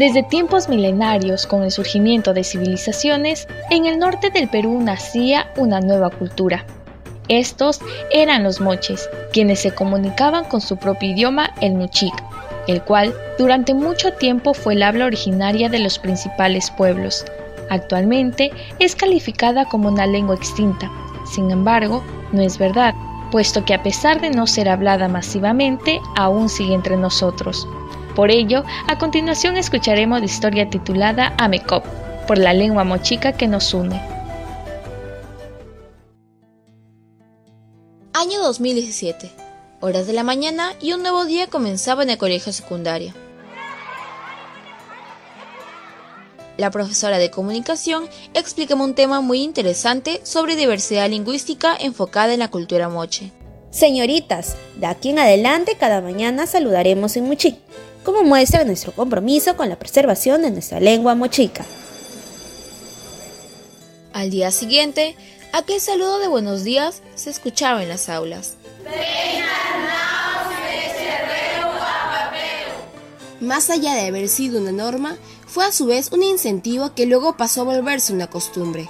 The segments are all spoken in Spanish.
Desde tiempos milenarios, con el surgimiento de civilizaciones, en el norte del Perú nacía una nueva cultura. Estos eran los moches, quienes se comunicaban con su propio idioma, el muchic, el cual durante mucho tiempo fue el habla originaria de los principales pueblos. Actualmente es calificada como una lengua extinta, sin embargo, no es verdad, puesto que a pesar de no ser hablada masivamente, aún sigue entre nosotros. Por ello, a continuación escucharemos la historia titulada Amecop, por la lengua mochica que nos une. Año 2017. Horas de la mañana y un nuevo día comenzaba en el colegio secundario. La profesora de comunicación explicaba un tema muy interesante sobre diversidad lingüística enfocada en la cultura moche. Señoritas, de aquí en adelante cada mañana saludaremos en Muchi, como muestra nuestro compromiso con la preservación de nuestra lengua mochica. Al día siguiente, aquel saludo de buenos días se escuchaba en las aulas. Más allá de haber sido una norma, fue a su vez un incentivo que luego pasó a volverse una costumbre.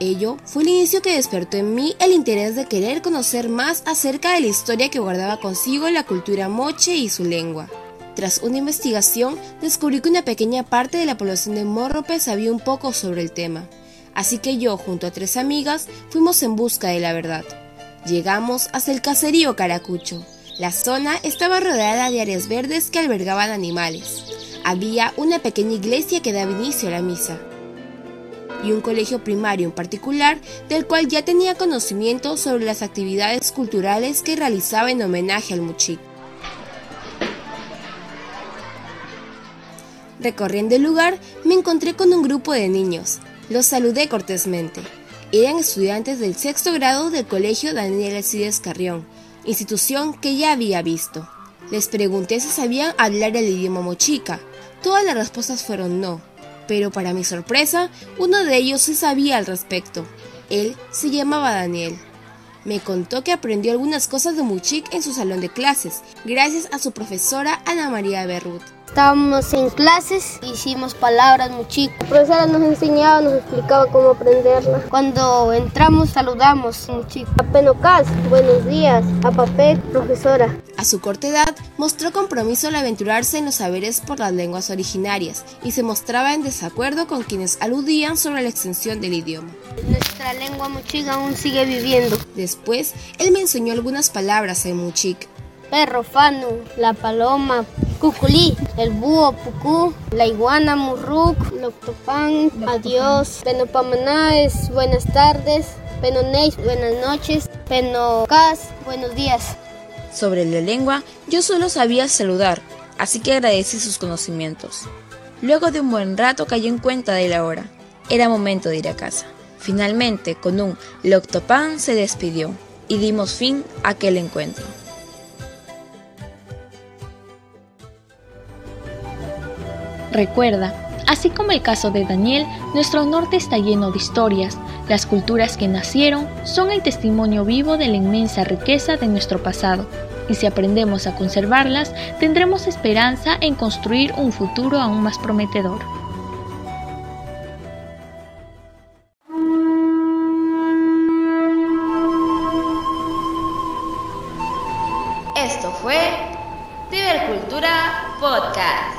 Ello fue el inicio que despertó en mí el interés de querer conocer más acerca de la historia que guardaba consigo la cultura moche y su lengua. Tras una investigación, descubrí que una pequeña parte de la población de Morrope sabía un poco sobre el tema. Así que yo, junto a tres amigas, fuimos en busca de la verdad. Llegamos hasta el caserío Caracucho, la zona estaba rodeada de áreas verdes que albergaban animales. Había una pequeña iglesia que daba inicio a la misa y un colegio primario en particular del cual ya tenía conocimiento sobre las actividades culturales que realizaba en homenaje al Muchik. Recorriendo el lugar me encontré con un grupo de niños. Los saludé cortésmente. Eran estudiantes del sexto grado del colegio Daniel Alcides Carrión institución que ya había visto. Les pregunté si sabían hablar el idioma mochica. Todas las respuestas fueron no, pero para mi sorpresa, uno de ellos sí sabía al respecto. Él se llamaba Daniel. Me contó que aprendió algunas cosas de Muchik en su salón de clases, gracias a su profesora Ana María Berrut. Estábamos en clases, hicimos palabras muy chicas. La profesora nos enseñaba, nos explicaba cómo aprenderlas. Cuando entramos, saludamos muy chico. Apenocas, buenos días. A papel, profesora. A su corta edad, mostró compromiso al aventurarse en los saberes por las lenguas originarias y se mostraba en desacuerdo con quienes aludían sobre la extensión del idioma. Nuestra lengua muchica aún sigue viviendo. Después, él me enseñó algunas palabras en muchic. Perro, fanu, la paloma, Cuculí, el búho pucú, la iguana murruk, loctopan, adiós, es buenas tardes, penoneis, buenas noches, penocas, buenos días. Sobre la lengua, yo solo sabía saludar, así que agradecí sus conocimientos. Luego de un buen rato cayó en cuenta de la hora. Era momento de ir a casa. Finalmente, con un loctopan se despidió y dimos fin a aquel encuentro. Recuerda, así como el caso de Daniel, nuestro norte está lleno de historias. Las culturas que nacieron son el testimonio vivo de la inmensa riqueza de nuestro pasado. Y si aprendemos a conservarlas, tendremos esperanza en construir un futuro aún más prometedor. Esto fue Divercultura Podcast.